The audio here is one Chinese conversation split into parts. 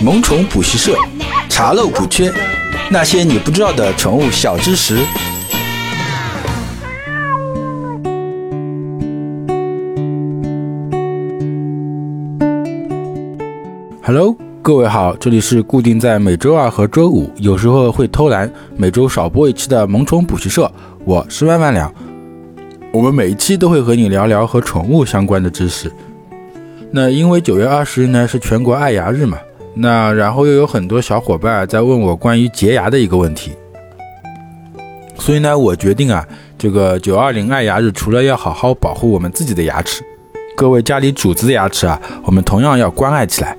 萌宠补习社，查漏补缺，那些你不知道的宠物小知识。Hello，各位好，这里是固定在每周二和周五，有时候会偷懒，每周少播一期的萌宠补习社，我是万万两。我们每一期都会和你聊聊和宠物相关的知识。那因为九月二十日呢是全国爱牙日嘛，那然后又有很多小伙伴在问我关于洁牙的一个问题，所以呢，我决定啊，这个九二零爱牙日除了要好好保护我们自己的牙齿，各位家里主子的牙齿啊，我们同样要关爱起来。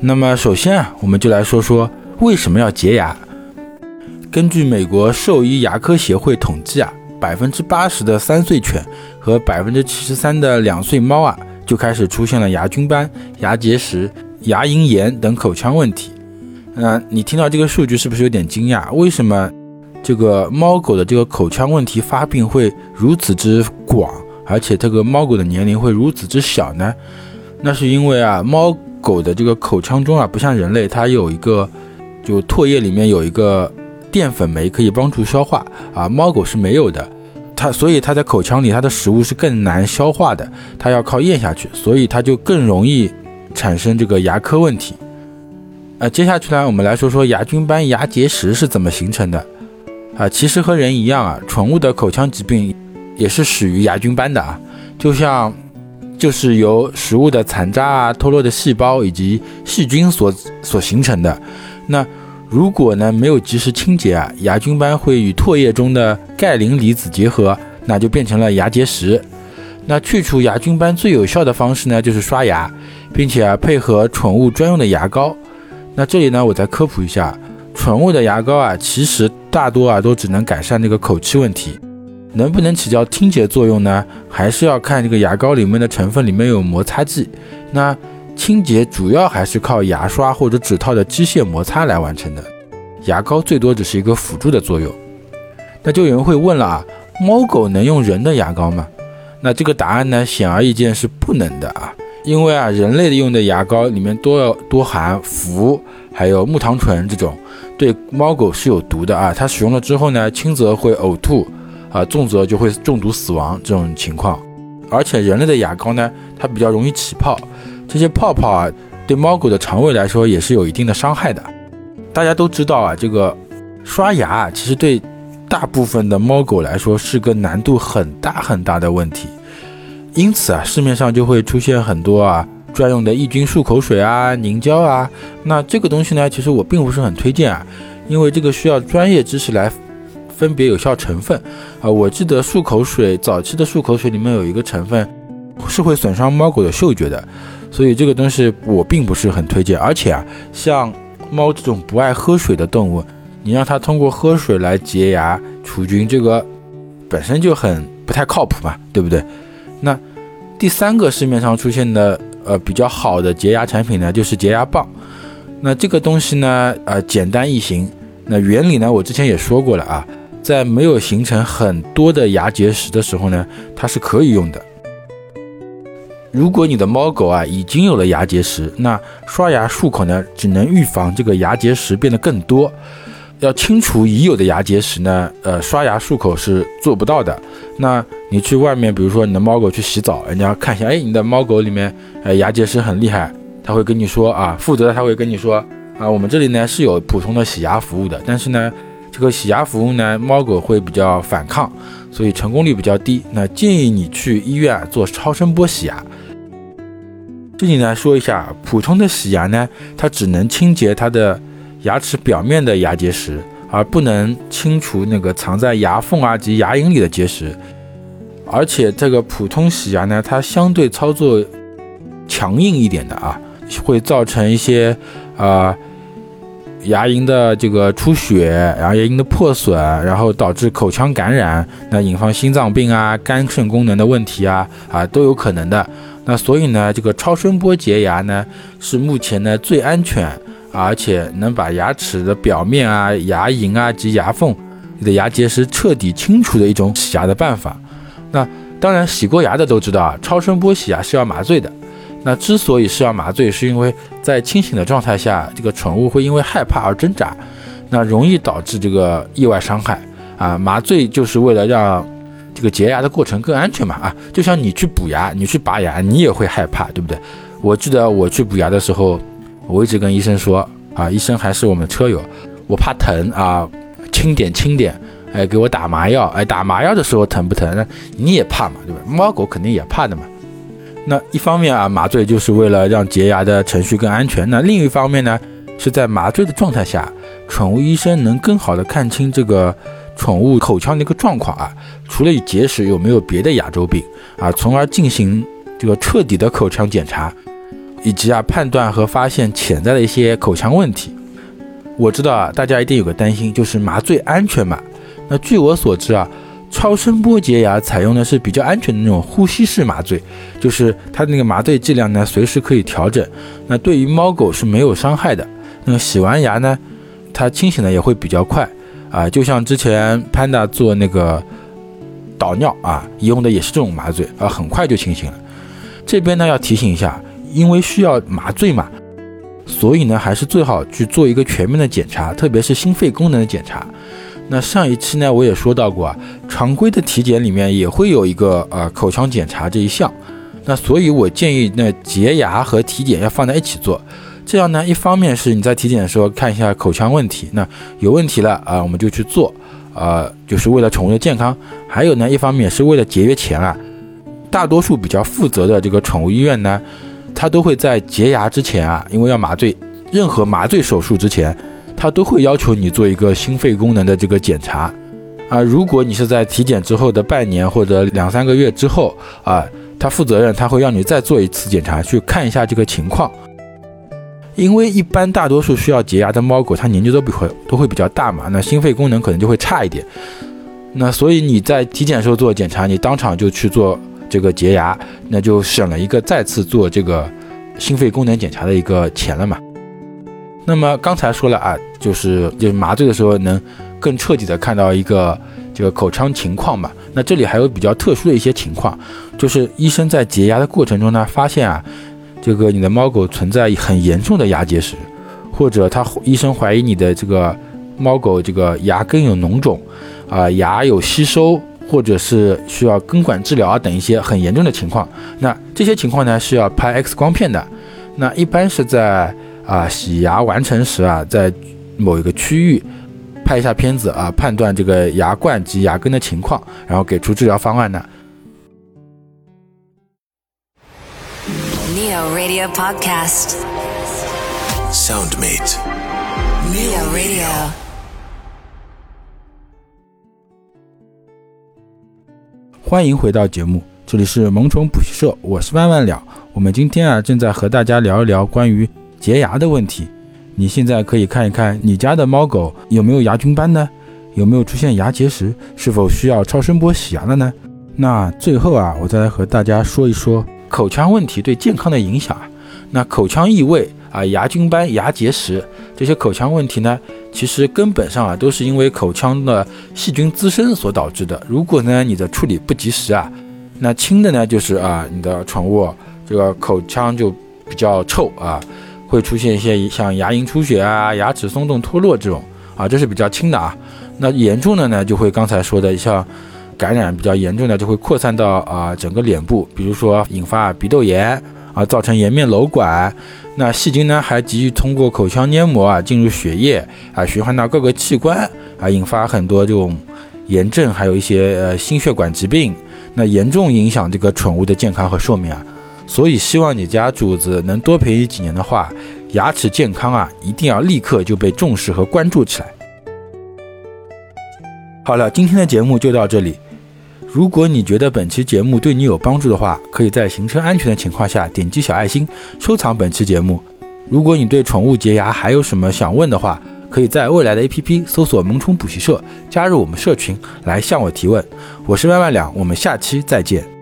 那么首先啊，我们就来说说为什么要洁牙。根据美国兽医牙科协会统计啊，百分之八十的三岁犬和百分之七十三的两岁猫啊。就开始出现了牙菌斑、牙结石、牙龈炎等口腔问题。那你听到这个数据是不是有点惊讶？为什么这个猫狗的这个口腔问题发病会如此之广，而且这个猫狗的年龄会如此之小呢？那是因为啊，猫狗的这个口腔中啊，不像人类，它有一个就唾液里面有一个淀粉酶可以帮助消化啊，猫狗是没有的。它所以它在口腔里，它的食物是更难消化的，它要靠咽下去，所以它就更容易产生这个牙科问题。啊，接下去呢，我们来说说牙菌斑、牙结石是怎么形成的。啊，其实和人一样啊，宠物的口腔疾病也是始于牙菌斑的啊，就像就是由食物的残渣啊、脱落的细胞以及细菌所所形成的。那如果呢没有及时清洁啊，牙菌斑会与唾液中的钙磷离子结合，那就变成了牙结石。那去除牙菌斑最有效的方式呢，就是刷牙，并且啊配合宠物专用的牙膏。那这里呢，我再科普一下，宠物的牙膏啊，其实大多啊都只能改善这个口气问题，能不能起到清洁作用呢？还是要看这个牙膏里面的成分里面有摩擦剂。那清洁主要还是靠牙刷或者指套的机械摩擦来完成的，牙膏最多只是一个辅助的作用。那就有人会问了啊，猫狗能用人的牙膏吗？那这个答案呢，显而易见是不能的啊，因为啊，人类的用的牙膏里面多要多含氟，还有木糖醇这种，对猫狗是有毒的啊。它使用了之后呢，轻则会呕吐，啊，重则就会中毒死亡这种情况。而且人类的牙膏呢，它比较容易起泡。这些泡泡啊，对猫狗的肠胃来说也是有一定的伤害的。大家都知道啊，这个刷牙其实对大部分的猫狗来说是个难度很大很大的问题。因此啊，市面上就会出现很多啊专用的抑菌漱口水啊、凝胶啊。那这个东西呢，其实我并不是很推荐啊，因为这个需要专业知识来分别有效成分啊。我记得漱口水早期的漱口水里面有一个成分是会损伤猫狗的嗅觉的。所以这个东西我并不是很推荐，而且啊，像猫这种不爱喝水的动物，你让它通过喝水来洁牙除菌，这个本身就很不太靠谱嘛，对不对？那第三个市面上出现的呃比较好的洁牙产品呢，就是洁牙棒。那这个东西呢，呃简单易行，那原理呢我之前也说过了啊，在没有形成很多的牙结石的时候呢，它是可以用的。如果你的猫狗啊已经有了牙结石，那刷牙漱口呢，只能预防这个牙结石变得更多。要清除已有的牙结石呢，呃，刷牙漱口是做不到的。那你去外面，比如说你的猫狗去洗澡，人家看一下，哎，你的猫狗里面，呃，牙结石很厉害，他会跟你说啊，负责的他会跟你说啊，我们这里呢是有普通的洗牙服务的，但是呢，这个洗牙服务呢，猫狗会比较反抗，所以成功率比较低。那建议你去医院做超声波洗牙。这里呢说一下，普通的洗牙呢，它只能清洁它的牙齿表面的牙结石，而不能清除那个藏在牙缝啊及牙龈里的结石。而且这个普通洗牙呢，它相对操作强硬一点的啊，会造成一些啊牙龈的这个出血，然后牙龈的破损，然后导致口腔感染，那引发心脏病啊、肝肾功能的问题啊啊都有可能的。那所以呢，这个超声波洁牙呢，是目前呢最安全，而且能把牙齿的表面啊、牙龈啊及牙缝里的牙结石彻底清除的一种洗牙的办法。那当然，洗过牙的都知道啊，超声波洗牙是要麻醉的。那之所以是要麻醉，是因为在清醒的状态下，这个宠物会因为害怕而挣扎，那容易导致这个意外伤害啊。麻醉就是为了让这个洁牙的过程更安全嘛啊，就像你去补牙，你去拔牙，你也会害怕，对不对？我记得我去补牙的时候，我一直跟医生说啊，医生还是我们车友，我怕疼啊，轻点轻点，哎，给我打麻药，哎，打麻药的时候疼不疼？那你也怕嘛，对吧？猫狗肯定也怕的嘛。那一方面啊，麻醉就是为了让洁牙的程序更安全。那另一方面呢，是在麻醉的状态下，宠物医生能更好的看清这个宠物口腔的一个状况啊，除了结石有没有别的牙周病啊，从而进行这个彻底的口腔检查，以及啊判断和发现潜在的一些口腔问题。我知道啊，大家一定有个担心，就是麻醉安全嘛？那据我所知啊。超声波洁牙采用的是比较安全的那种呼吸式麻醉，就是它的那个麻醉剂量呢，随时可以调整。那对于猫狗是没有伤害的。那个洗完牙呢，它清醒的也会比较快啊，就像之前 Panda 做那个导尿啊，用的也是这种麻醉啊，很快就清醒了。这边呢要提醒一下，因为需要麻醉嘛，所以呢还是最好去做一个全面的检查，特别是心肺功能的检查。那上一期呢，我也说到过啊，常规的体检里面也会有一个呃口腔检查这一项，那所以我建议那洁牙和体检要放在一起做，这样呢，一方面是你在体检的时候看一下口腔问题，那有问题了啊，我们就去做，呃，就是为了宠物的健康，还有呢，一方面是为了节约钱啊。大多数比较负责的这个宠物医院呢，它都会在洁牙之前啊，因为要麻醉，任何麻醉手术之前。他都会要求你做一个心肺功能的这个检查，啊，如果你是在体检之后的半年或者两三个月之后，啊，他负责任，他会让你再做一次检查，去看一下这个情况。因为一般大多数需要洁牙的猫狗，它年纪都比会都会比较大嘛，那心肺功能可能就会差一点。那所以你在体检时候做检查，你当场就去做这个洁牙，那就省了一个再次做这个心肺功能检查的一个钱了嘛。那么刚才说了啊，就是就是麻醉的时候能更彻底的看到一个这个口腔情况嘛。那这里还有比较特殊的一些情况，就是医生在洁牙的过程中呢，发现啊，这个你的猫狗存在很严重的牙结石，或者他医生怀疑你的这个猫狗这个牙根有脓肿，啊牙有吸收，或者是需要根管治疗啊等一些很严重的情况。那这些情况呢是要拍 X 光片的，那一般是在。啊，洗牙完成时啊，在某一个区域拍一下片子啊，判断这个牙冠及牙根的情况，然后给出治疗方案呢。Neo Radio Podcast，Soundmate，Neo Radio。欢迎回到节目，这里是萌宠补习社，我是万万了。我们今天啊，正在和大家聊一聊关于。洁牙的问题，你现在可以看一看你家的猫狗有没有牙菌斑呢？有没有出现牙结石？是否需要超声波洗牙了呢？那最后啊，我再来和大家说一说口腔问题对健康的影响。那口腔异味啊、牙菌斑、牙结石这些口腔问题呢，其实根本上啊都是因为口腔的细菌滋生所导致的。如果呢你的处理不及时啊，那轻的呢就是啊你的宠物这个口腔就比较臭啊。会出现一些像牙龈出血啊、牙齿松动脱落这种啊，这是比较轻的啊。那严重的呢，就会刚才说的像感染比较严重的，就会扩散到啊整个脸部，比如说引发鼻窦炎啊，造成颜面瘘管。那细菌呢，还急于通过口腔黏膜啊进入血液啊，循环到各个器官啊，引发很多这种炎症，还有一些呃心血管疾病。那严重影响这个宠物的健康和寿命啊。所以，希望你家主子能多陪你几年的话，牙齿健康啊，一定要立刻就被重视和关注起来。好了，今天的节目就到这里。如果你觉得本期节目对你有帮助的话，可以在行车安全的情况下点击小爱心收藏本期节目。如果你对宠物洁牙还有什么想问的话，可以在未来的 APP 搜索“萌宠补习社”，加入我们社群来向我提问。我是万万两，我们下期再见。